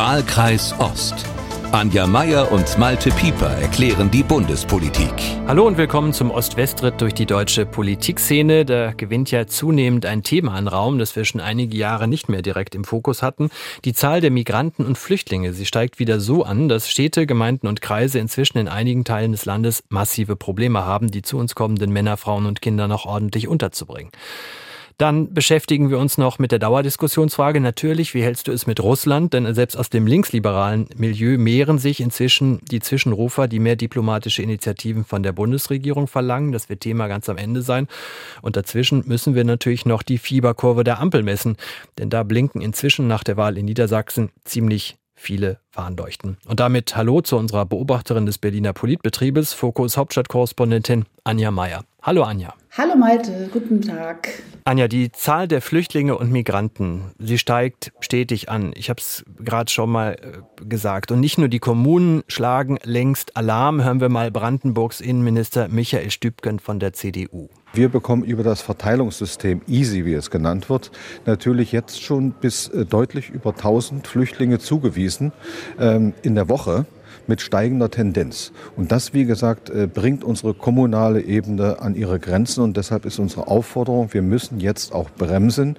Wahlkreis Ost. Anja Meier und Malte Pieper erklären die Bundespolitik. Hallo und willkommen zum Ost-West-Ritt durch die deutsche Politikszene. Da gewinnt ja zunehmend ein Thema an Raum, das wir schon einige Jahre nicht mehr direkt im Fokus hatten. Die Zahl der Migranten und Flüchtlinge. Sie steigt wieder so an, dass Städte, Gemeinden und Kreise inzwischen in einigen Teilen des Landes massive Probleme haben, die zu uns kommenden Männer, Frauen und Kinder noch ordentlich unterzubringen. Dann beschäftigen wir uns noch mit der Dauerdiskussionsfrage. Natürlich, wie hältst du es mit Russland? Denn selbst aus dem linksliberalen Milieu mehren sich inzwischen die Zwischenrufer, die mehr diplomatische Initiativen von der Bundesregierung verlangen. Das wird Thema ganz am Ende sein. Und dazwischen müssen wir natürlich noch die Fieberkurve der Ampel messen. Denn da blinken inzwischen nach der Wahl in Niedersachsen ziemlich viele Warnleuchten. Und damit Hallo zu unserer Beobachterin des Berliner Politbetriebes, Fokus Hauptstadtkorrespondentin Anja Meier. Hallo Anja. Hallo Malte, guten Tag. Anja, die Zahl der Flüchtlinge und Migranten, sie steigt stetig an. Ich habe es gerade schon mal äh, gesagt. Und nicht nur die Kommunen schlagen längst Alarm. Hören wir mal Brandenburgs Innenminister Michael Stübgen von der CDU. Wir bekommen über das Verteilungssystem EASY, wie es genannt wird, natürlich jetzt schon bis äh, deutlich über 1000 Flüchtlinge zugewiesen ähm, in der Woche mit steigender Tendenz. Und das, wie gesagt, äh, bringt unsere kommunale Ebene an ihre Grenzen. Und deshalb ist unsere Aufforderung, wir müssen jetzt auch bremsen,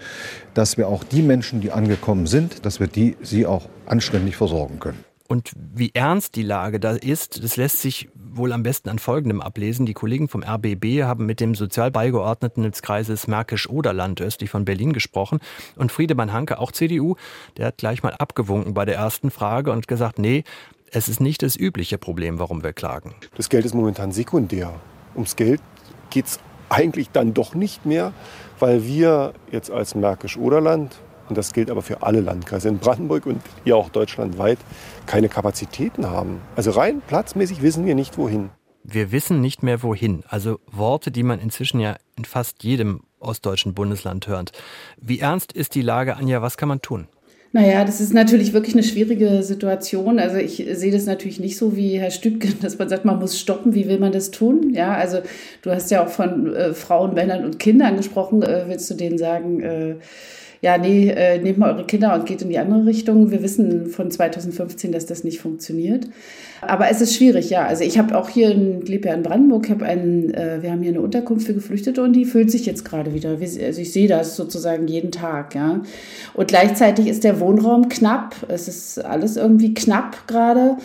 dass wir auch die Menschen, die angekommen sind, dass wir die, sie auch anständig versorgen können. Und wie ernst die Lage da ist, das lässt sich wohl am besten an Folgendem ablesen. Die Kollegen vom RBB haben mit dem Sozialbeigeordneten des Kreises Märkisch-Oderland östlich von Berlin gesprochen. Und Friedemann Hanke, auch CDU, der hat gleich mal abgewunken bei der ersten Frage und gesagt, nee, es ist nicht das übliche Problem, warum wir klagen. Das Geld ist momentan sekundär. Ums Geld geht es eigentlich dann doch nicht mehr, weil wir jetzt als Märkisch-Oderland, und das gilt aber für alle Landkreise in Brandenburg und ja auch deutschlandweit, keine Kapazitäten haben. Also rein platzmäßig wissen wir nicht wohin. Wir wissen nicht mehr wohin. Also Worte, die man inzwischen ja in fast jedem ostdeutschen Bundesland hört. Wie ernst ist die Lage, Anja? Was kann man tun? Naja, das ist natürlich wirklich eine schwierige Situation. Also ich sehe das natürlich nicht so wie Herr Stübken, dass man sagt, man muss stoppen. Wie will man das tun? Ja, also du hast ja auch von äh, Frauen, Männern und Kindern gesprochen. Äh, willst du denen sagen, äh, ja, nee, äh, nehmt mal eure Kinder und geht in die andere Richtung. Wir wissen von 2015, dass das nicht funktioniert. Aber es ist schwierig, ja. Also ich habe auch hier, in, lebe ja in Brandenburg, hab einen, äh, wir haben hier eine Unterkunft für Geflüchtete und die füllt sich jetzt gerade wieder. Also ich sehe das sozusagen jeden Tag, ja. Und gleichzeitig ist der Wohnraum knapp. Es ist alles irgendwie knapp gerade.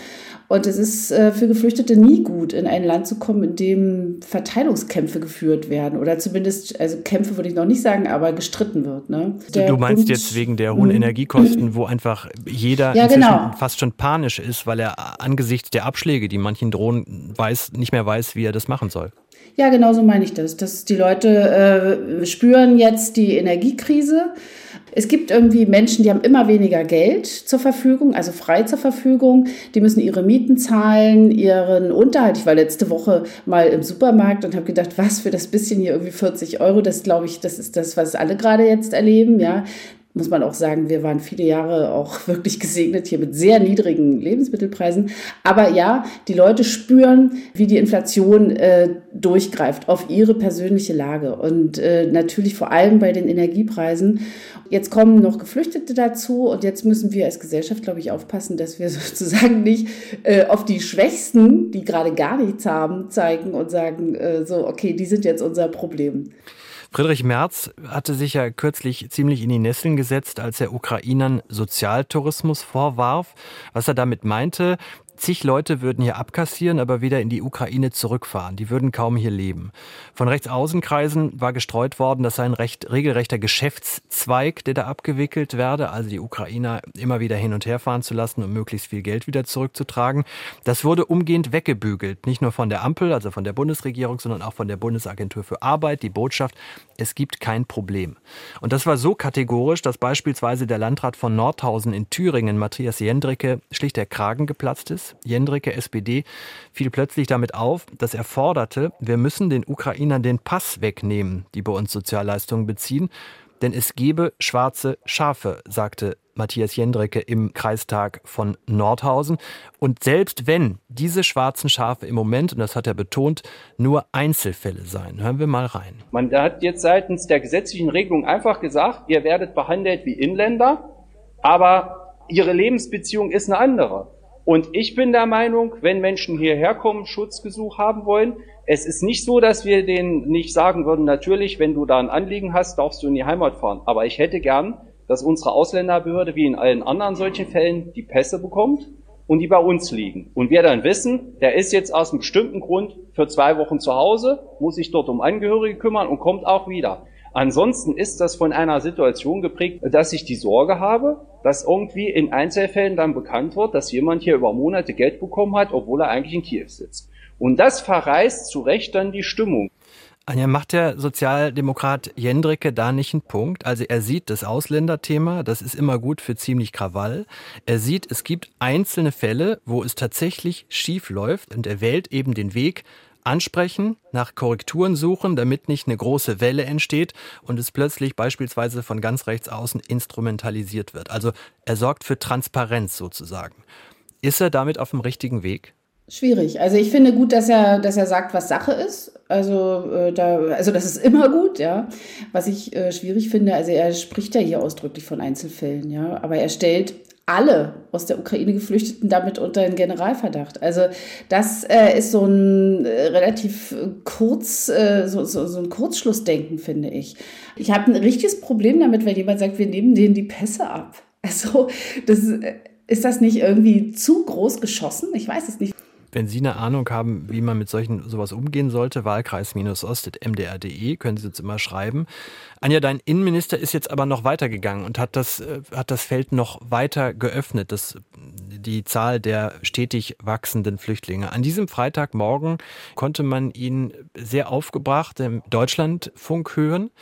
Und es ist äh, für Geflüchtete nie gut, in ein Land zu kommen, in dem Verteilungskämpfe geführt werden. Oder zumindest, also Kämpfe würde ich noch nicht sagen, aber gestritten wird. Ne? du meinst Bund, jetzt wegen der hohen Energiekosten, wo einfach jeder ja, genau. fast schon panisch ist, weil er angesichts der Abschläge, die manchen drohen, weiß, nicht mehr weiß, wie er das machen soll. Ja, genau so meine ich das. Dass die Leute äh, spüren jetzt die Energiekrise es gibt irgendwie Menschen, die haben immer weniger Geld zur Verfügung, also frei zur Verfügung. Die müssen ihre Mieten zahlen, ihren Unterhalt. Ich war letzte Woche mal im Supermarkt und habe gedacht, was für das bisschen hier irgendwie 40 Euro. Das glaube ich, das ist das, was alle gerade jetzt erleben. Ja, muss man auch sagen, wir waren viele Jahre auch wirklich gesegnet hier mit sehr niedrigen Lebensmittelpreisen. Aber ja, die Leute spüren, wie die Inflation äh, durchgreift auf ihre persönliche Lage und äh, natürlich vor allem bei den Energiepreisen. Jetzt kommen noch Geflüchtete dazu und jetzt müssen wir als Gesellschaft, glaube ich, aufpassen, dass wir sozusagen nicht äh, auf die Schwächsten, die gerade gar nichts haben, zeigen und sagen, äh, so, okay, die sind jetzt unser Problem. Friedrich Merz hatte sich ja kürzlich ziemlich in die Nesseln gesetzt, als er Ukrainern Sozialtourismus vorwarf. Was er damit meinte, Zig Leute würden hier abkassieren, aber wieder in die Ukraine zurückfahren. Die würden kaum hier leben. Von Rechtsaußenkreisen war gestreut worden, das sei ein recht regelrechter Geschäftszweig, der da abgewickelt werde, also die Ukrainer immer wieder hin und her fahren zu lassen, um möglichst viel Geld wieder zurückzutragen. Das wurde umgehend weggebügelt, nicht nur von der Ampel, also von der Bundesregierung, sondern auch von der Bundesagentur für Arbeit, die Botschaft, es gibt kein Problem. Und das war so kategorisch, dass beispielsweise der Landrat von Nordhausen in Thüringen, Matthias Jendricke, schlicht der Kragen geplatzt ist. Jendricke, SPD, fiel plötzlich damit auf, dass er forderte, wir müssen den Ukrainern den Pass wegnehmen, die bei uns Sozialleistungen beziehen, denn es gebe schwarze Schafe, sagte Matthias Jendricke im Kreistag von Nordhausen. Und selbst wenn diese schwarzen Schafe im Moment, und das hat er betont, nur Einzelfälle seien. Hören wir mal rein. Man hat jetzt seitens der gesetzlichen Regelung einfach gesagt, ihr werdet behandelt wie Inländer, aber ihre Lebensbeziehung ist eine andere. Und ich bin der Meinung, wenn Menschen hierher kommen, Schutzgesuch haben wollen, es ist nicht so, dass wir denen nicht sagen würden, natürlich, wenn du da ein Anliegen hast, darfst du in die Heimat fahren. Aber ich hätte gern, dass unsere Ausländerbehörde wie in allen anderen solchen Fällen die Pässe bekommt und die bei uns liegen. Und wir dann wissen, der ist jetzt aus einem bestimmten Grund für zwei Wochen zu Hause, muss sich dort um Angehörige kümmern und kommt auch wieder. Ansonsten ist das von einer Situation geprägt, dass ich die Sorge habe, dass irgendwie in Einzelfällen dann bekannt wird, dass jemand hier über Monate Geld bekommen hat, obwohl er eigentlich in Kiew sitzt. Und das verreißt zu Recht dann die Stimmung. Anja, macht der Sozialdemokrat Jendricke da nicht einen Punkt? Also er sieht das Ausländerthema, das ist immer gut für ziemlich Krawall. Er sieht, es gibt einzelne Fälle, wo es tatsächlich schief läuft und er wählt eben den Weg, ansprechen, nach Korrekturen suchen, damit nicht eine große Welle entsteht und es plötzlich beispielsweise von ganz rechts außen instrumentalisiert wird. Also er sorgt für Transparenz sozusagen. Ist er damit auf dem richtigen Weg? Schwierig. Also ich finde gut, dass er, dass er sagt, was Sache ist. Also, äh, da, also das ist immer gut, ja. Was ich äh, schwierig finde, also er spricht ja hier ausdrücklich von Einzelfällen, ja. Aber er stellt alle aus der Ukraine Geflüchteten damit unter den Generalverdacht. Also das äh, ist so ein äh, relativ kurz, äh, so, so, so ein Kurzschlussdenken, finde ich. Ich habe ein richtiges Problem damit, wenn jemand sagt, wir nehmen denen die Pässe ab. Also das, äh, ist das nicht irgendwie zu groß geschossen? Ich weiß es nicht. Wenn Sie eine Ahnung haben, wie man mit solchen sowas umgehen sollte, wahlkreis-ost.mdr.de, können Sie uns immer schreiben. Anja, dein Innenminister ist jetzt aber noch weitergegangen und hat das, äh, hat das Feld noch weiter geöffnet, das, die Zahl der stetig wachsenden Flüchtlinge. An diesem Freitagmorgen konnte man ihn sehr aufgebracht im Deutschlandfunk hören.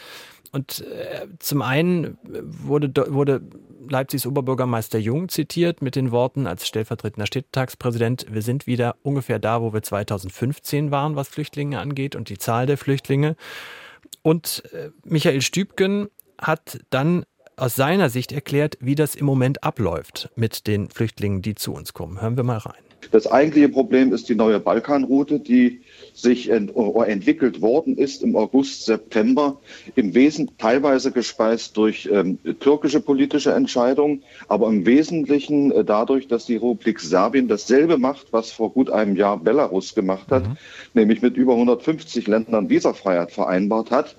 Und äh, zum einen wurde, wurde Leipzigs Oberbürgermeister Jung zitiert mit den Worten als stellvertretender Städtetagspräsident, wir sind wieder ungefähr da, wo wir 2015 waren, was Flüchtlinge angeht und die Zahl der Flüchtlinge. Und äh, Michael Stübgen hat dann aus seiner Sicht erklärt, wie das im Moment abläuft mit den Flüchtlingen, die zu uns kommen. Hören wir mal rein. Das eigentliche Problem ist die neue Balkanroute, die sich ent entwickelt worden ist im August, September, im Wesentlichen teilweise gespeist durch ähm, türkische politische Entscheidungen, aber im Wesentlichen äh, dadurch, dass die Republik Serbien dasselbe macht, was vor gut einem Jahr Belarus gemacht hat, mhm. nämlich mit über 150 Ländern Visafreiheit vereinbart hat.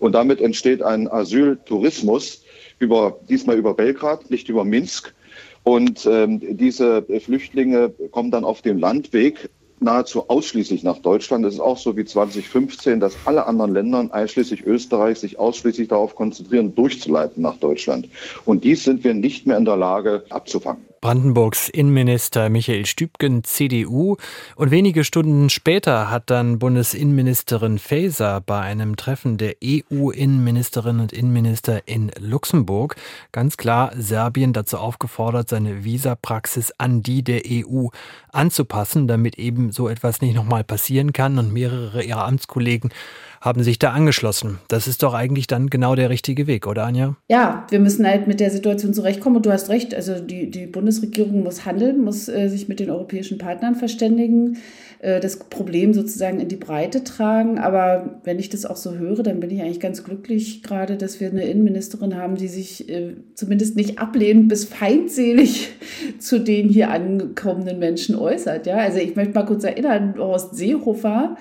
Und damit entsteht ein Asyltourismus über, diesmal über Belgrad, nicht über Minsk. Und ähm, diese Flüchtlinge kommen dann auf dem Landweg nahezu ausschließlich nach Deutschland. Es ist auch so wie 2015, dass alle anderen Länder, einschließlich Österreich, sich ausschließlich darauf konzentrieren, durchzuleiten nach Deutschland. Und dies sind wir nicht mehr in der Lage abzufangen. Brandenburgs Innenminister Michael Stübgen, CDU. Und wenige Stunden später hat dann Bundesinnenministerin Faeser bei einem Treffen der EU-Innenministerinnen und Innenminister in Luxemburg ganz klar Serbien dazu aufgefordert, seine Visapraxis an die der EU anzupassen, damit eben so etwas nicht nochmal passieren kann. Und mehrere ihrer Amtskollegen haben sich da angeschlossen. Das ist doch eigentlich dann genau der richtige Weg, oder Anja? Ja, wir müssen halt mit der Situation zurechtkommen. Und du hast recht, also die, die Bundesregierung muss handeln, muss äh, sich mit den europäischen Partnern verständigen, äh, das Problem sozusagen in die Breite tragen. Aber wenn ich das auch so höre, dann bin ich eigentlich ganz glücklich gerade, dass wir eine Innenministerin haben, die sich äh, zumindest nicht ablehnend bis feindselig zu den hier angekommenen Menschen äußert. Ja, also ich möchte mal kurz erinnern, Horst Seehofer,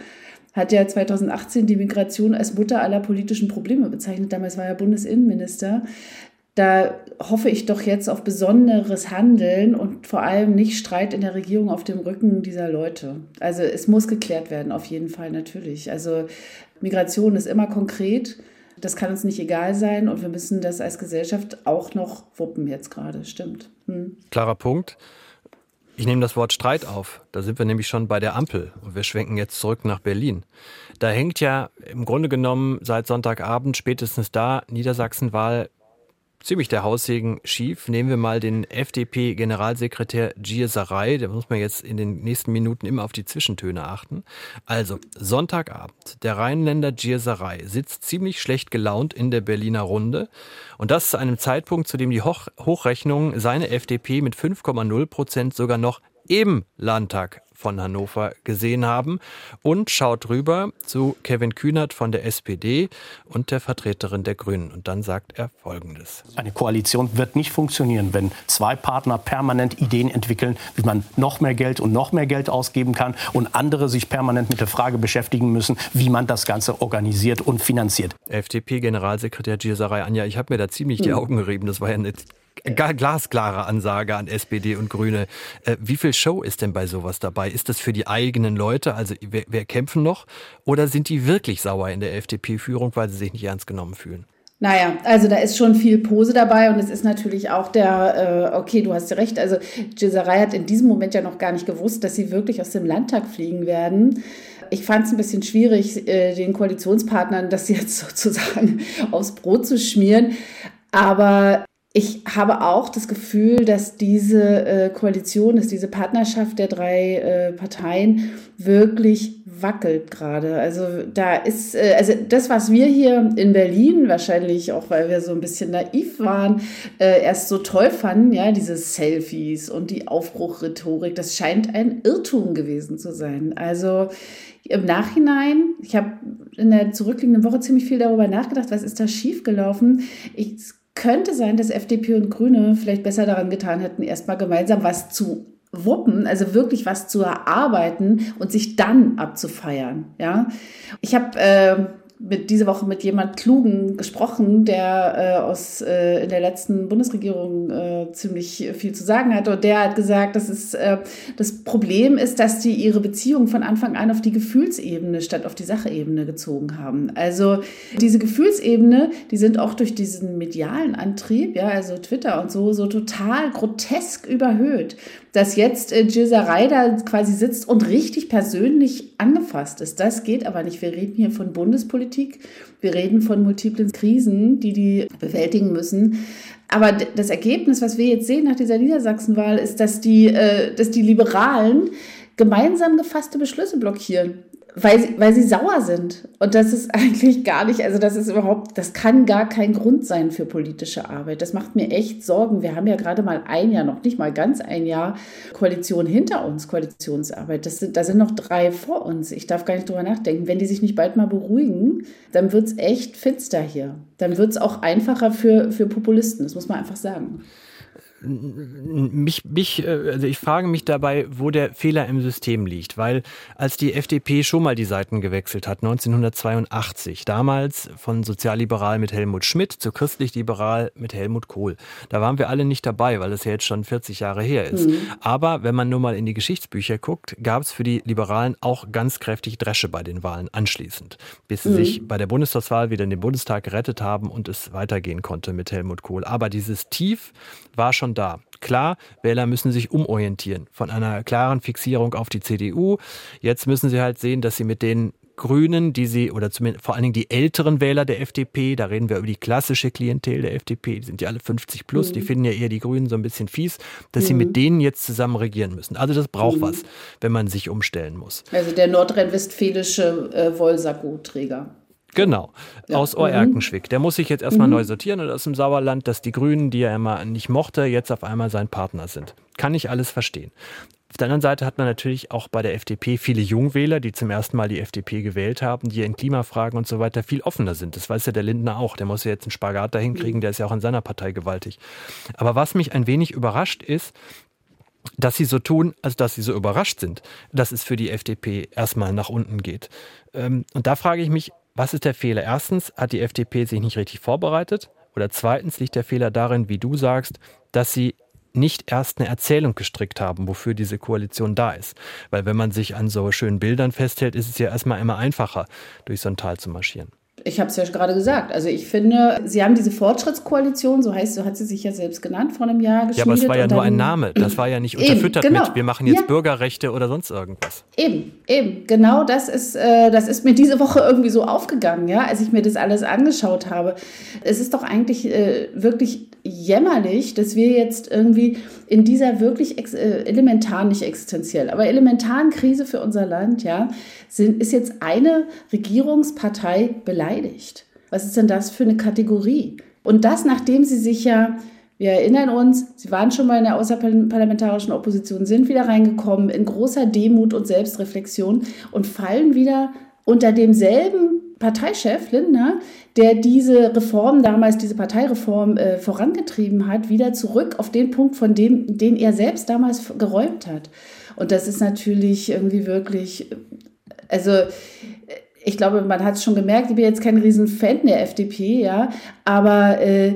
hat ja 2018 die Migration als Mutter aller politischen Probleme bezeichnet. Damals war er Bundesinnenminister. Da hoffe ich doch jetzt auf besonderes Handeln und vor allem nicht Streit in der Regierung auf dem Rücken dieser Leute. Also es muss geklärt werden, auf jeden Fall natürlich. Also Migration ist immer konkret. Das kann uns nicht egal sein und wir müssen das als Gesellschaft auch noch wuppen jetzt gerade. Stimmt. Hm. Klarer Punkt. Ich nehme das Wort Streit auf. Da sind wir nämlich schon bei der Ampel und wir schwenken jetzt zurück nach Berlin. Da hängt ja im Grunde genommen seit Sonntagabend spätestens da Niedersachsenwahl ziemlich der Haussegen schief. Nehmen wir mal den FDP-Generalsekretär Gir Sarai. Da muss man jetzt in den nächsten Minuten immer auf die Zwischentöne achten. Also, Sonntagabend. Der Rheinländer Gir Sarai sitzt ziemlich schlecht gelaunt in der Berliner Runde. Und das zu einem Zeitpunkt, zu dem die Hoch Hochrechnungen seine FDP mit 5,0 Prozent sogar noch im Landtag von Hannover gesehen haben und schaut rüber zu Kevin Kühnert von der SPD und der Vertreterin der Grünen. Und dann sagt er Folgendes. Eine Koalition wird nicht funktionieren, wenn zwei Partner permanent Ideen entwickeln, wie man noch mehr Geld und noch mehr Geld ausgeben kann und andere sich permanent mit der Frage beschäftigen müssen, wie man das Ganze organisiert und finanziert. FDP-Generalsekretär Gilsaray Anja, ich habe mir da ziemlich die hm. Augen gerieben. Das war ja eine glasklare Ansage an SPD und Grüne. Äh, wie viel Show ist denn bei sowas dabei? Ist das für die eigenen Leute, also wer, wer kämpfen noch, oder sind die wirklich sauer in der FDP-Führung, weil sie sich nicht ernst genommen fühlen? Naja, also da ist schon viel Pose dabei und es ist natürlich auch der, äh, okay, du hast recht, also Gisarei hat in diesem Moment ja noch gar nicht gewusst, dass sie wirklich aus dem Landtag fliegen werden. Ich fand es ein bisschen schwierig, äh, den Koalitionspartnern das jetzt sozusagen aufs Brot zu schmieren. Aber ich habe auch das Gefühl, dass diese äh, Koalition, dass diese Partnerschaft der drei äh, Parteien wirklich wackelt gerade. Also da ist, äh, also das, was wir hier in Berlin, wahrscheinlich auch, weil wir so ein bisschen naiv waren, äh, erst so toll fanden, ja, diese Selfies und die Aufbruchrhetorik, das scheint ein Irrtum gewesen zu sein. Also im Nachhinein, ich habe in der zurückliegenden Woche ziemlich viel darüber nachgedacht, was ist da schiefgelaufen. Ich könnte sein, dass FDP und Grüne vielleicht besser daran getan hätten, erstmal gemeinsam was zu wuppen, also wirklich was zu erarbeiten und sich dann abzufeiern. Ja, ich habe äh, mit diese Woche mit jemand Klugen gesprochen, der äh, aus äh, in der letzten Bundesregierung äh, ziemlich viel zu sagen hat. Und der hat gesagt, dass es äh, das Problem ist, dass die ihre Beziehung von Anfang an auf die Gefühlsebene statt auf die Sachebene gezogen haben. Also diese Gefühlsebene, die sind auch durch diesen medialen Antrieb, ja, also Twitter und so, so total grotesk überhöht dass jetzt äh, Gilserei da quasi sitzt und richtig persönlich angefasst ist. Das geht aber nicht. Wir reden hier von Bundespolitik, wir reden von multiplen Krisen, die die bewältigen müssen. Aber das Ergebnis, was wir jetzt sehen nach dieser Niedersachsenwahl, ist, dass die, äh, dass die Liberalen gemeinsam gefasste Beschlüsse blockieren weil sie, weil sie sauer sind. Und das ist eigentlich gar nicht, also das ist überhaupt, das kann gar kein Grund sein für politische Arbeit. Das macht mir echt Sorgen. Wir haben ja gerade mal ein Jahr, noch nicht mal ganz ein Jahr Koalition hinter uns, Koalitionsarbeit. Das sind, da sind noch drei vor uns. Ich darf gar nicht drüber nachdenken. Wenn die sich nicht bald mal beruhigen, dann wird es echt finster hier. Dann wird es auch einfacher für, für Populisten. Das muss man einfach sagen mich, mich, äh, also ich frage mich dabei, wo der Fehler im System liegt, weil als die FDP schon mal die Seiten gewechselt hat, 1982, damals von sozialliberal mit Helmut Schmidt zu christlich-liberal mit Helmut Kohl, da waren wir alle nicht dabei, weil das ja jetzt schon 40 Jahre her ist. Mhm. Aber wenn man nur mal in die Geschichtsbücher guckt, gab es für die Liberalen auch ganz kräftig Dresche bei den Wahlen anschließend, bis sie mhm. sich bei der Bundestagswahl wieder in den Bundestag gerettet haben und es weitergehen konnte mit Helmut Kohl. Aber dieses Tief war schon da. Klar, Wähler müssen sich umorientieren von einer klaren Fixierung auf die CDU. Jetzt müssen sie halt sehen, dass sie mit den Grünen, die sie, oder zumindest vor allen Dingen die älteren Wähler der FDP, da reden wir über die klassische Klientel der FDP, die sind ja alle 50 plus, mhm. die finden ja eher die Grünen so ein bisschen fies, dass mhm. sie mit denen jetzt zusammen regieren müssen. Also das braucht mhm. was, wenn man sich umstellen muss. Also der nordrhein-westfälische äh, Wollsacko-Träger. Genau, ja. aus Oerkenschwick. Der muss sich jetzt erstmal mhm. neu sortieren und aus dem Sauerland, dass die Grünen, die er immer nicht mochte, jetzt auf einmal sein Partner sind. Kann ich alles verstehen. Auf der anderen Seite hat man natürlich auch bei der FDP viele Jungwähler, die zum ersten Mal die FDP gewählt haben, die in Klimafragen und so weiter viel offener sind. Das weiß ja der Lindner auch. Der muss ja jetzt einen Spagat dahin mhm. kriegen, der ist ja auch in seiner Partei gewaltig. Aber was mich ein wenig überrascht ist, dass sie so tun, als dass sie so überrascht sind, dass es für die FDP erstmal nach unten geht. Ähm, und da frage ich mich, was ist der Fehler? Erstens hat die FDP sich nicht richtig vorbereitet. Oder zweitens liegt der Fehler darin, wie du sagst, dass sie nicht erst eine Erzählung gestrickt haben, wofür diese Koalition da ist. Weil wenn man sich an so schönen Bildern festhält, ist es ja erstmal immer einfacher, durch so ein Tal zu marschieren ich habe es ja gerade gesagt. Also ich finde, Sie haben diese Fortschrittskoalition, so heißt, so hat sie sich ja selbst genannt, vor einem Jahr geschmiedet. Ja, aber es war ja nur ein Name. Das war ja nicht unterfüttert eben, genau. mit, wir machen jetzt ja. Bürgerrechte oder sonst irgendwas. Eben, eben. Genau das ist, äh, das ist mir diese Woche irgendwie so aufgegangen, ja, als ich mir das alles angeschaut habe. Es ist doch eigentlich äh, wirklich jämmerlich, dass wir jetzt irgendwie in dieser wirklich äh, elementar, nicht existenziell, aber elementaren Krise für unser Land, ja, sind, ist jetzt eine Regierungspartei beleidigt. Was ist denn das für eine Kategorie? Und das, nachdem sie sich ja Wir erinnern uns, sie waren schon mal in der außerparlamentarischen Opposition, sind wieder reingekommen in großer Demut und Selbstreflexion und fallen wieder unter demselben Parteichef Lindner, der diese Reform damals, diese Parteireform äh, vorangetrieben hat, wieder zurück auf den Punkt, von dem, den er selbst damals geräumt hat. Und das ist natürlich irgendwie wirklich, also ich glaube, man hat es schon gemerkt, ich bin jetzt kein Riesenfan der FDP, ja, aber äh,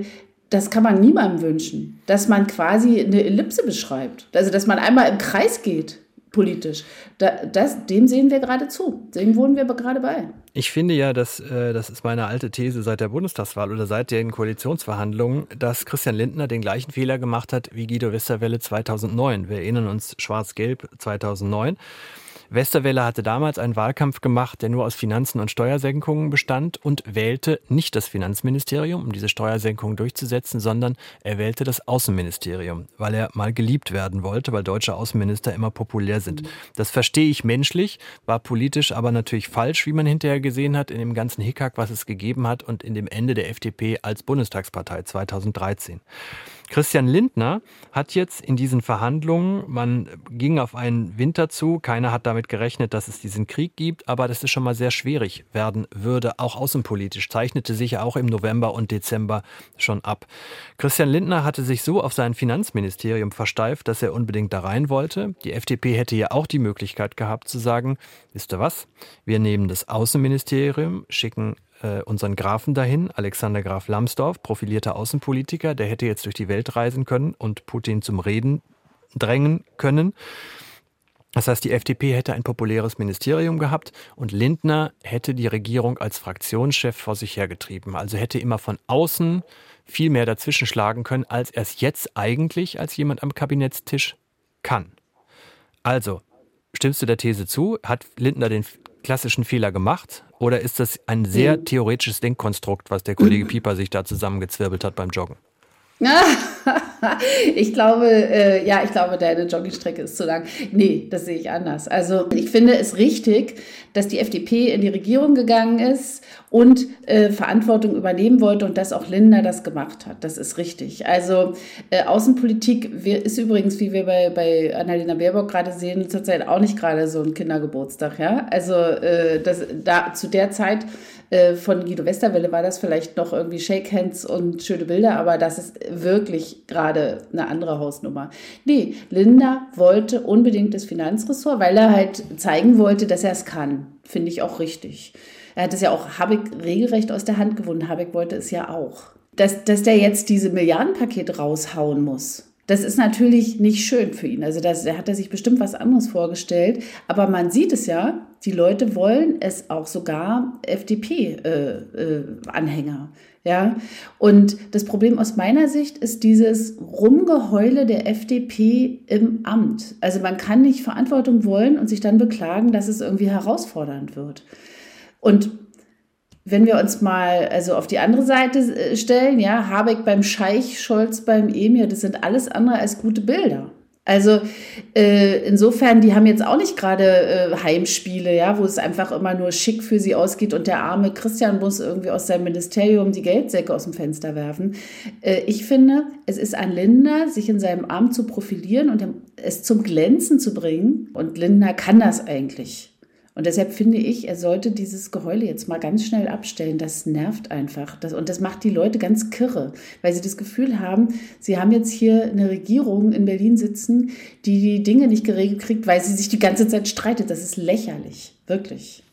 das kann man niemandem wünschen, dass man quasi eine Ellipse beschreibt. Also, dass man einmal im Kreis geht politisch. Da, das, dem sehen wir gerade zu. Dem wohnen wir gerade bei. Ich finde ja, dass äh, das ist meine alte These seit der Bundestagswahl oder seit den Koalitionsverhandlungen, dass Christian Lindner den gleichen Fehler gemacht hat wie Guido Westerwelle 2009. Wir erinnern uns Schwarz-Gelb 2009. Westerwelle hatte damals einen Wahlkampf gemacht, der nur aus Finanzen und Steuersenkungen bestand und wählte nicht das Finanzministerium, um diese Steuersenkungen durchzusetzen, sondern er wählte das Außenministerium, weil er mal geliebt werden wollte, weil deutsche Außenminister immer populär sind. Das verstehe ich menschlich, war politisch aber natürlich falsch, wie man hinterher gesehen hat, in dem ganzen Hickhack, was es gegeben hat und in dem Ende der FDP als Bundestagspartei 2013. Christian Lindner hat jetzt in diesen Verhandlungen, man ging auf einen Winter zu, keiner hat damit gerechnet, dass es diesen Krieg gibt, aber dass es schon mal sehr schwierig werden würde, auch außenpolitisch, zeichnete sich ja auch im November und Dezember schon ab. Christian Lindner hatte sich so auf sein Finanzministerium versteift, dass er unbedingt da rein wollte. Die FDP hätte ja auch die Möglichkeit gehabt zu sagen, wisst ihr was, wir nehmen das Außenministerium, schicken äh, unseren Grafen dahin, Alexander Graf Lambsdorff, profilierter Außenpolitiker, der hätte jetzt durch die Welt reisen können und Putin zum Reden drängen können. Das heißt, die FDP hätte ein populäres Ministerium gehabt und Lindner hätte die Regierung als Fraktionschef vor sich hergetrieben. Also hätte immer von außen viel mehr dazwischen schlagen können, als er es jetzt eigentlich als jemand am Kabinettstisch kann. Also, stimmst du der These zu? Hat Lindner den klassischen Fehler gemacht? Oder ist das ein sehr theoretisches Denkkonstrukt, was der Kollege Pieper sich da zusammengezwirbelt hat beim Joggen? ich glaube, äh, ja, ich glaube, deine Joggingstrecke ist zu lang. Nee, das sehe ich anders. Also ich finde es richtig, dass die FDP in die Regierung gegangen ist und äh, Verantwortung übernehmen wollte und dass auch Lindner das gemacht hat. Das ist richtig. Also äh, Außenpolitik ist übrigens, wie wir bei, bei Annalena Baerbock gerade sehen, zurzeit auch nicht gerade so ein Kindergeburtstag. Ja? Also äh, das, da, zu der Zeit äh, von Guido Westerwelle war das vielleicht noch irgendwie Shake Hands und schöne Bilder, aber das ist wirklich gerade eine andere Hausnummer. Nee, Linda wollte unbedingt das Finanzressort, weil er halt zeigen wollte, dass er es kann. Finde ich auch richtig. Er hat es ja auch Habeck regelrecht aus der Hand gewonnen. Habeck wollte es ja auch. Dass, dass der jetzt diese Milliardenpaket raushauen muss, das ist natürlich nicht schön für ihn. Also da hat er sich bestimmt was anderes vorgestellt. Aber man sieht es ja, die Leute wollen es auch sogar FDP-Anhänger. Äh, äh, ja, und das Problem aus meiner Sicht ist dieses Rumgeheule der FDP im Amt. Also man kann nicht Verantwortung wollen und sich dann beklagen, dass es irgendwie herausfordernd wird. Und wenn wir uns mal also auf die andere Seite äh, stellen, ja, Habeck beim Scheich, Scholz beim Emir, das sind alles andere als gute Bilder. Also äh, insofern, die haben jetzt auch nicht gerade äh, Heimspiele, ja, wo es einfach immer nur schick für sie ausgeht und der arme Christian muss irgendwie aus seinem Ministerium die Geldsäcke aus dem Fenster werfen. Äh, ich finde, es ist an Lindner, sich in seinem Amt zu profilieren und es zum Glänzen zu bringen. Und Lindner kann das eigentlich. Und deshalb finde ich, er sollte dieses Geheule jetzt mal ganz schnell abstellen. Das nervt einfach. Das, und das macht die Leute ganz kirre, weil sie das Gefühl haben, sie haben jetzt hier eine Regierung in Berlin sitzen, die die Dinge nicht geregelt kriegt, weil sie sich die ganze Zeit streitet. Das ist lächerlich, wirklich.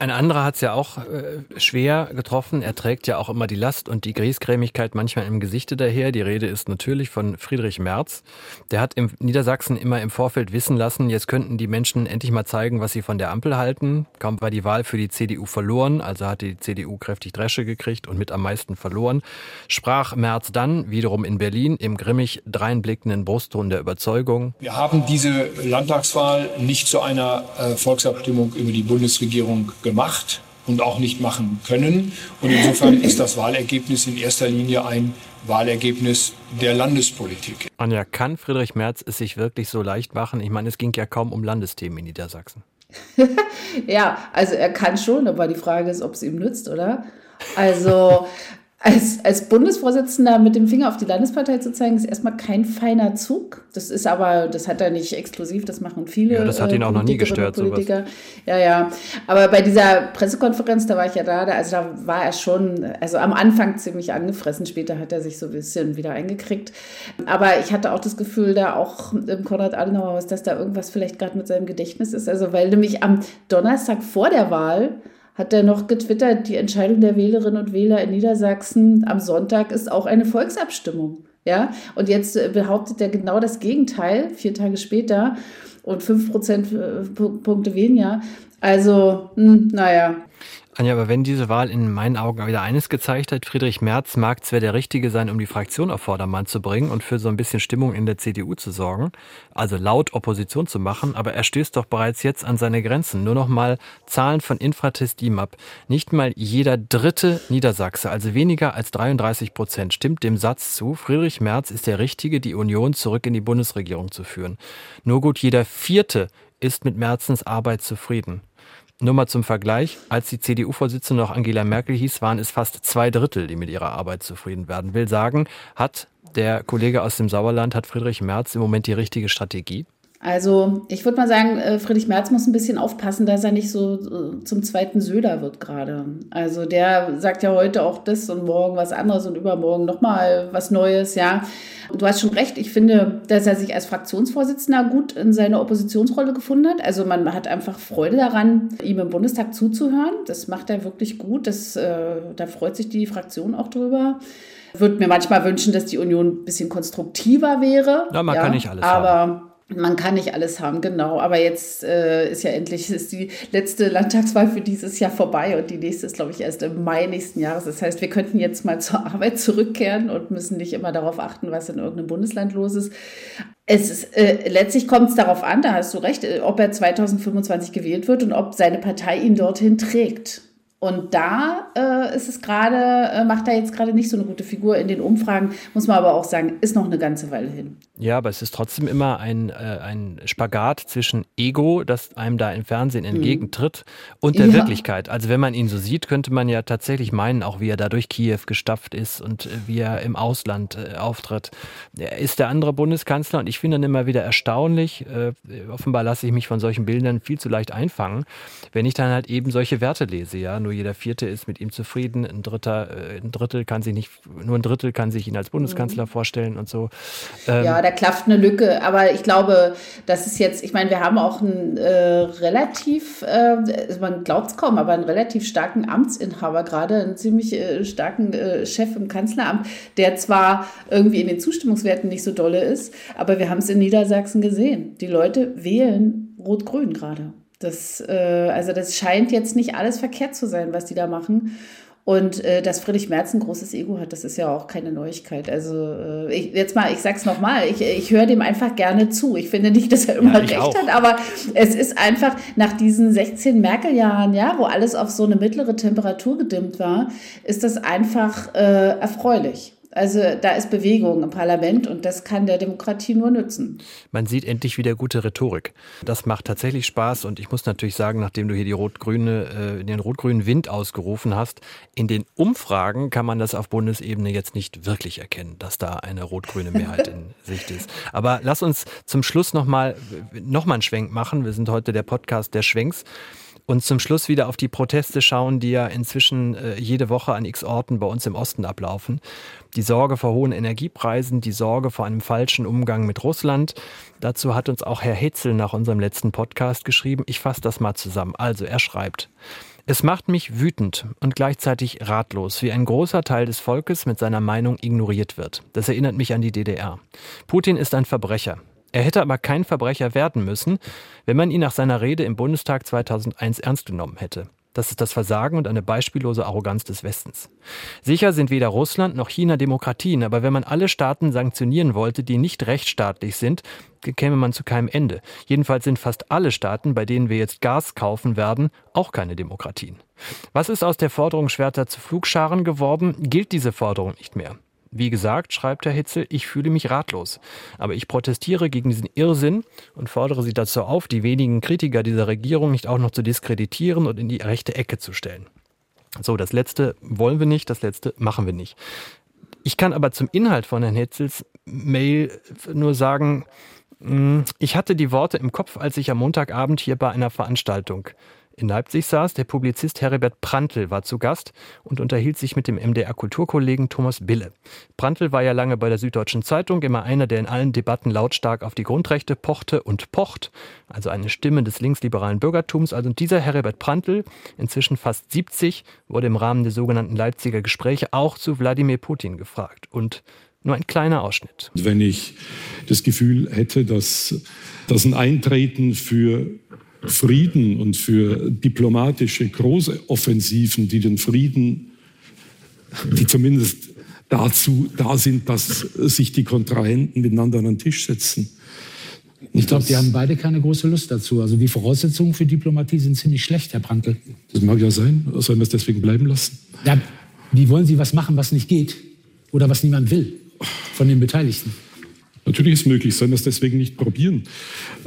Ein anderer hat es ja auch äh, schwer getroffen. Er trägt ja auch immer die Last und die Griesgrämigkeit manchmal im Gesichte daher. Die Rede ist natürlich von Friedrich Merz. Der hat in Niedersachsen immer im Vorfeld wissen lassen, jetzt könnten die Menschen endlich mal zeigen, was sie von der Ampel halten. Kaum war die Wahl für die CDU verloren, also hat die CDU kräftig Dresche gekriegt und mit am meisten verloren. Sprach Merz dann wiederum in Berlin im grimmig dreinblickenden Brustton der Überzeugung. Wir haben diese Landtagswahl nicht zu einer äh, Volksabstimmung über die Bundesregierung und auch nicht machen können. Und insofern ist das Wahlergebnis in erster Linie ein Wahlergebnis der Landespolitik. Anja, kann Friedrich Merz es sich wirklich so leicht machen? Ich meine, es ging ja kaum um Landesthemen in Niedersachsen. ja, also er kann schon, aber die Frage ist, ob es ihm nützt, oder? Also als, als Bundesvorsitzender mit dem Finger auf die Landespartei zu zeigen, ist erstmal kein feiner Zug. Das ist aber, das hat er nicht exklusiv, das machen viele. Ja, das hat ihn auch noch nie gestört, Politiker. Sowas. Ja, ja. Aber bei dieser Pressekonferenz, da war ich ja da, also da war er schon, also am Anfang ziemlich angefressen, später hat er sich so ein bisschen wieder eingekriegt. Aber ich hatte auch das Gefühl, da auch im Konrad-Adenauer-Haus, dass da irgendwas vielleicht gerade mit seinem Gedächtnis ist. Also, weil nämlich am Donnerstag vor der Wahl hat er noch getwittert, die Entscheidung der Wählerinnen und Wähler in Niedersachsen am Sonntag ist auch eine Volksabstimmung. Ja, und jetzt äh, behauptet er genau das Gegenteil, vier Tage später und fünf Prozentpunkte weniger. Also, mh, hm, naja. Anja, aber wenn diese Wahl in meinen Augen wieder eines gezeigt hat, Friedrich Merz mag zwar der Richtige sein, um die Fraktion auf Vordermann zu bringen und für so ein bisschen Stimmung in der CDU zu sorgen, also laut Opposition zu machen, aber er stößt doch bereits jetzt an seine Grenzen. Nur noch mal Zahlen von Infratest DIMAP. Nicht mal jeder dritte Niedersachse, also weniger als 33 Prozent, stimmt dem Satz zu, Friedrich Merz ist der Richtige, die Union zurück in die Bundesregierung zu führen. Nur gut jeder vierte ist mit Merzens Arbeit zufrieden. Nur mal zum Vergleich, als die CDU-Vorsitzende noch Angela Merkel hieß, waren es fast zwei Drittel, die mit ihrer Arbeit zufrieden werden. Will sagen, hat der Kollege aus dem Sauerland, hat Friedrich Merz im Moment die richtige Strategie? Also ich würde mal sagen, äh, Friedrich Merz muss ein bisschen aufpassen, dass er nicht so äh, zum zweiten Söder wird gerade. Also der sagt ja heute auch das und morgen was anderes und übermorgen nochmal was Neues, ja. Du hast schon recht, ich finde, dass er sich als Fraktionsvorsitzender gut in seine Oppositionsrolle gefunden hat. Also man hat einfach Freude daran, ihm im Bundestag zuzuhören. Das macht er wirklich gut. Das, äh, da freut sich die Fraktion auch drüber. Würde mir manchmal wünschen, dass die Union ein bisschen konstruktiver wäre. Ja, man ja, kann nicht alles aber haben. Man kann nicht alles haben, genau. Aber jetzt äh, ist ja endlich ist die letzte Landtagswahl für dieses Jahr vorbei und die nächste ist, glaube ich, erst im Mai nächsten Jahres. Das heißt, wir könnten jetzt mal zur Arbeit zurückkehren und müssen nicht immer darauf achten, was in irgendeinem Bundesland los ist. Es ist, äh, letztlich kommt es darauf an, da hast du recht, äh, ob er 2025 gewählt wird und ob seine Partei ihn dorthin trägt. Und da äh, ist es gerade, äh, macht er jetzt gerade nicht so eine gute Figur in den Umfragen, muss man aber auch sagen, ist noch eine ganze Weile hin. Ja, aber es ist trotzdem immer ein, äh, ein Spagat zwischen Ego, das einem da im Fernsehen mhm. entgegentritt, mhm. und der ja. Wirklichkeit. Also wenn man ihn so sieht, könnte man ja tatsächlich meinen, auch wie er da durch Kiew gestapft ist und äh, wie er im Ausland äh, auftritt. Er ist der andere Bundeskanzler und ich finde dann immer wieder erstaunlich, äh, offenbar lasse ich mich von solchen Bildern viel zu leicht einfangen, wenn ich dann halt eben solche Werte lese, ja nur jeder Vierte ist mit ihm zufrieden, ein Dritter, äh, ein Drittel kann sich nicht, nur ein Drittel kann sich ihn als Bundeskanzler mhm. vorstellen und so. Ähm, ja, da klafft eine Lücke, aber ich glaube, das ist jetzt, ich meine, wir haben auch einen äh, relativ, äh, man glaubt es kaum, aber einen relativ starken Amtsinhaber gerade, einen ziemlich äh, starken äh, Chef im Kanzleramt, der zwar irgendwie in den Zustimmungswerten nicht so dolle ist, aber wir haben es in Niedersachsen gesehen. Die Leute wählen Rot-Grün gerade. Das, äh, also das scheint jetzt nicht alles verkehrt zu sein, was die da machen. Und äh, dass Friedrich Merz ein großes Ego hat, das ist ja auch keine Neuigkeit. Also äh, ich, jetzt mal, ich sag's nochmal, ich, ich höre dem einfach gerne zu. Ich finde nicht, dass er immer ja, recht auch. hat, aber es ist einfach nach diesen 16 Merkel-Jahren, ja, wo alles auf so eine mittlere Temperatur gedimmt war, ist das einfach äh, erfreulich. Also da ist Bewegung im Parlament und das kann der Demokratie nur nützen. Man sieht endlich wieder gute Rhetorik. Das macht tatsächlich Spaß und ich muss natürlich sagen, nachdem du hier die rot-grüne, äh, den rot-grünen Wind ausgerufen hast, in den Umfragen kann man das auf Bundesebene jetzt nicht wirklich erkennen, dass da eine rot-grüne Mehrheit in Sicht ist. Aber lass uns zum Schluss nochmal noch mal einen Schwenk machen. Wir sind heute der Podcast der Schwenks. Und zum Schluss wieder auf die Proteste schauen, die ja inzwischen äh, jede Woche an x Orten bei uns im Osten ablaufen. Die Sorge vor hohen Energiepreisen, die Sorge vor einem falschen Umgang mit Russland. Dazu hat uns auch Herr Hitzel nach unserem letzten Podcast geschrieben. Ich fasse das mal zusammen. Also er schreibt, es macht mich wütend und gleichzeitig ratlos, wie ein großer Teil des Volkes mit seiner Meinung ignoriert wird. Das erinnert mich an die DDR. Putin ist ein Verbrecher. Er hätte aber kein Verbrecher werden müssen, wenn man ihn nach seiner Rede im Bundestag 2001 ernst genommen hätte. Das ist das Versagen und eine beispiellose Arroganz des Westens. Sicher sind weder Russland noch China Demokratien, aber wenn man alle Staaten sanktionieren wollte, die nicht rechtsstaatlich sind, käme man zu keinem Ende. Jedenfalls sind fast alle Staaten, bei denen wir jetzt Gas kaufen werden, auch keine Demokratien. Was ist aus der Forderung Schwerter zu Flugscharen geworden? Gilt diese Forderung nicht mehr? Wie gesagt, schreibt Herr Hitzel, ich fühle mich ratlos. Aber ich protestiere gegen diesen Irrsinn und fordere Sie dazu auf, die wenigen Kritiker dieser Regierung nicht auch noch zu diskreditieren und in die rechte Ecke zu stellen. So, das letzte wollen wir nicht, das letzte machen wir nicht. Ich kann aber zum Inhalt von Herrn Hetzels Mail nur sagen, hm, ich hatte die Worte im Kopf, als ich am Montagabend hier bei einer Veranstaltung in Leipzig saß. Der Publizist Heribert Prantl war zu Gast und unterhielt sich mit dem MDR-Kulturkollegen Thomas Bille. Prantl war ja lange bei der Süddeutschen Zeitung, immer einer, der in allen Debatten lautstark auf die Grundrechte pochte und pocht, also eine Stimme des linksliberalen Bürgertums. Also dieser Heribert Prantl, inzwischen fast 70, wurde im Rahmen der sogenannten Leipziger Gespräche auch zu Wladimir Putin gefragt. Und nur ein kleiner Ausschnitt. Wenn ich das Gefühl hätte, dass, dass ein Eintreten für Frieden und für diplomatische große Offensiven, die den Frieden, die zumindest dazu da sind, dass sich die Kontrahenten miteinander an den Tisch setzen. Ich glaube, die haben beide keine große Lust dazu. Also die Voraussetzungen für Diplomatie sind ziemlich schlecht, Herr Brandl. Das mag ja sein. Sollen wir es deswegen bleiben lassen? Ja, wie wollen Sie was machen, was nicht geht? Oder was niemand will von den Beteiligten? Natürlich ist es möglich, sollen wir es deswegen nicht probieren?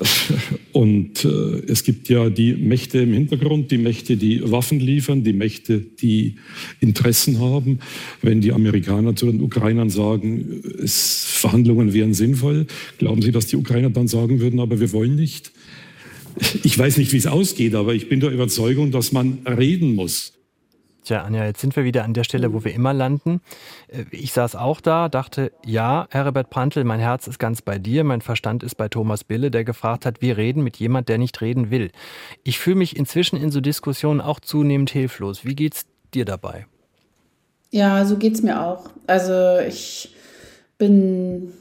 Und äh, es gibt ja die Mächte im Hintergrund, die Mächte, die Waffen liefern, die Mächte, die Interessen haben. Wenn die Amerikaner zu den Ukrainern sagen, es, Verhandlungen wären sinnvoll, glauben Sie, dass die Ukrainer dann sagen würden, aber wir wollen nicht? Ich weiß nicht, wie es ausgeht, aber ich bin der Überzeugung, dass man reden muss. Tja, Anja, jetzt sind wir wieder an der Stelle, wo wir immer landen. Äh, ich saß auch da, dachte, ja, Herbert Prantl, mein Herz ist ganz bei dir, mein Verstand ist bei Thomas Bille, der gefragt hat, wir reden mit jemand, der nicht reden will. Ich fühle mich inzwischen in so Diskussionen auch zunehmend hilflos. Wie geht's dir dabei? Ja, so geht's mir auch. Also ich bin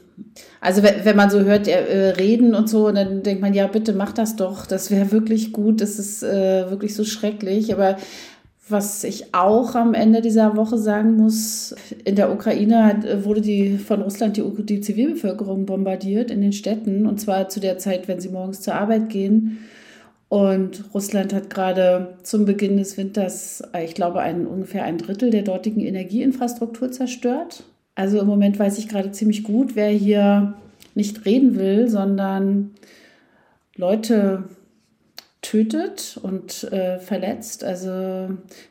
also wenn man so hört, äh, reden und so, dann denkt man, ja, bitte mach das doch. Das wäre wirklich gut. Das ist äh, wirklich so schrecklich. Aber was ich auch am Ende dieser Woche sagen muss, in der Ukraine hat, wurde die von Russland die, die Zivilbevölkerung bombardiert in den Städten und zwar zu der Zeit, wenn sie morgens zur Arbeit gehen. Und Russland hat gerade zum Beginn des Winters, ich glaube, ein, ungefähr ein Drittel der dortigen Energieinfrastruktur zerstört. Also im Moment weiß ich gerade ziemlich gut, wer hier nicht reden will, sondern Leute tötet und äh, verletzt. Also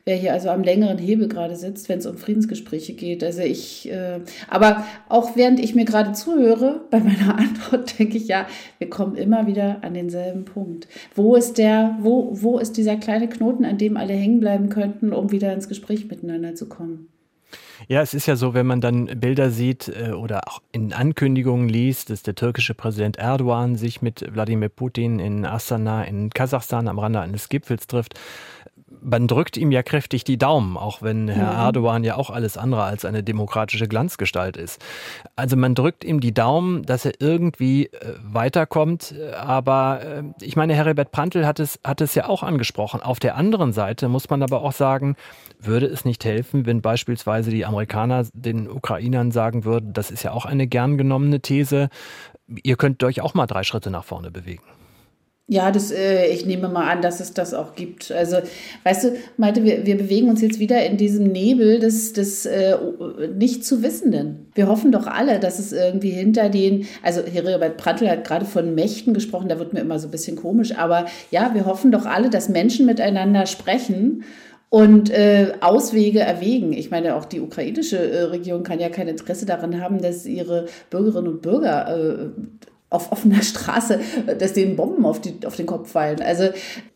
wer hier also am längeren Hebel gerade sitzt, wenn es um Friedensgespräche geht. Also ich, äh, aber auch während ich mir gerade zuhöre, bei meiner Antwort denke ich, ja, wir kommen immer wieder an denselben Punkt. Wo ist der, wo, wo ist dieser kleine Knoten, an dem alle hängen bleiben könnten, um wieder ins Gespräch miteinander zu kommen? Ja, es ist ja so, wenn man dann Bilder sieht äh, oder auch in Ankündigungen liest, dass der türkische Präsident Erdogan sich mit Wladimir Putin in Astana in Kasachstan am Rande eines Gipfels trifft man drückt ihm ja kräftig die Daumen, auch wenn Herr mhm. Erdogan ja auch alles andere als eine demokratische Glanzgestalt ist. Also man drückt ihm die Daumen, dass er irgendwie äh, weiterkommt. Aber äh, ich meine, Herbert Prantl hat es, hat es ja auch angesprochen. Auf der anderen Seite muss man aber auch sagen, würde es nicht helfen, wenn beispielsweise die Amerikaner den Ukrainern sagen würden, das ist ja auch eine gern genommene These, ihr könnt euch auch mal drei Schritte nach vorne bewegen. Ja, das, äh, ich nehme mal an, dass es das auch gibt. Also, weißt du, Malte, wir, wir bewegen uns jetzt wieder in diesem Nebel des, des äh, Nicht-zu-Wissenden. Wir hoffen doch alle, dass es irgendwie hinter den, also Herbert Prantl hat gerade von Mächten gesprochen, da wird mir immer so ein bisschen komisch, aber ja, wir hoffen doch alle, dass Menschen miteinander sprechen und äh, Auswege erwägen. Ich meine, auch die ukrainische äh, Regierung kann ja kein Interesse daran haben, dass ihre Bürgerinnen und Bürger äh, auf offener Straße, dass denen Bomben auf, die, auf den Kopf fallen. Also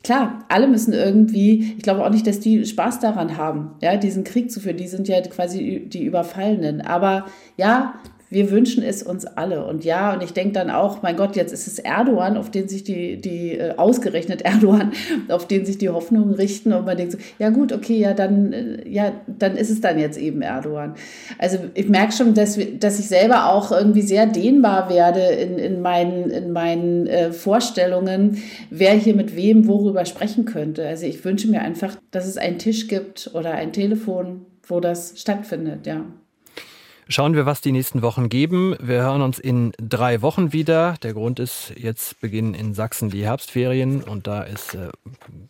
klar, alle müssen irgendwie, ich glaube auch nicht, dass die Spaß daran haben, ja, diesen Krieg zu führen. Die sind ja quasi die Überfallenen. Aber ja, wir wünschen es uns alle. Und ja, und ich denke dann auch, mein Gott, jetzt ist es Erdogan, auf den sich die, die äh, ausgerechnet Erdogan, auf den sich die Hoffnungen richten. Und man denkt so, ja gut, okay, ja, dann, äh, ja, dann ist es dann jetzt eben Erdogan. Also ich merke schon, dass, dass ich selber auch irgendwie sehr dehnbar werde in, in meinen, in meinen äh, Vorstellungen, wer hier mit wem worüber sprechen könnte. Also ich wünsche mir einfach, dass es einen Tisch gibt oder ein Telefon, wo das stattfindet, ja. Schauen wir, was die nächsten Wochen geben. Wir hören uns in drei Wochen wieder. Der Grund ist, jetzt beginnen in Sachsen die Herbstferien und da ist äh,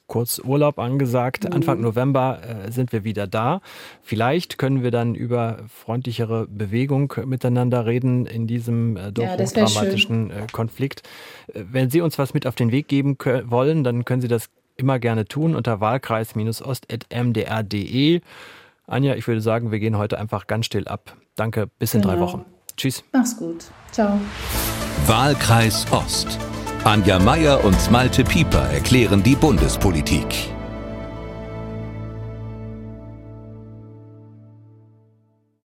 kurz Urlaub angesagt. Mhm. Anfang November äh, sind wir wieder da. Vielleicht können wir dann über freundlichere Bewegung miteinander reden in diesem äh, doch ja, dramatischen äh, Konflikt. Äh, wenn Sie uns was mit auf den Weg geben wollen, dann können Sie das immer gerne tun unter wahlkreis-ost.mdr.de. Anja, ich würde sagen, wir gehen heute einfach ganz still ab. Danke, bis in genau. drei Wochen. Tschüss. Mach's gut. Ciao. Wahlkreis Ost. Anja Meier und Malte Pieper erklären die Bundespolitik.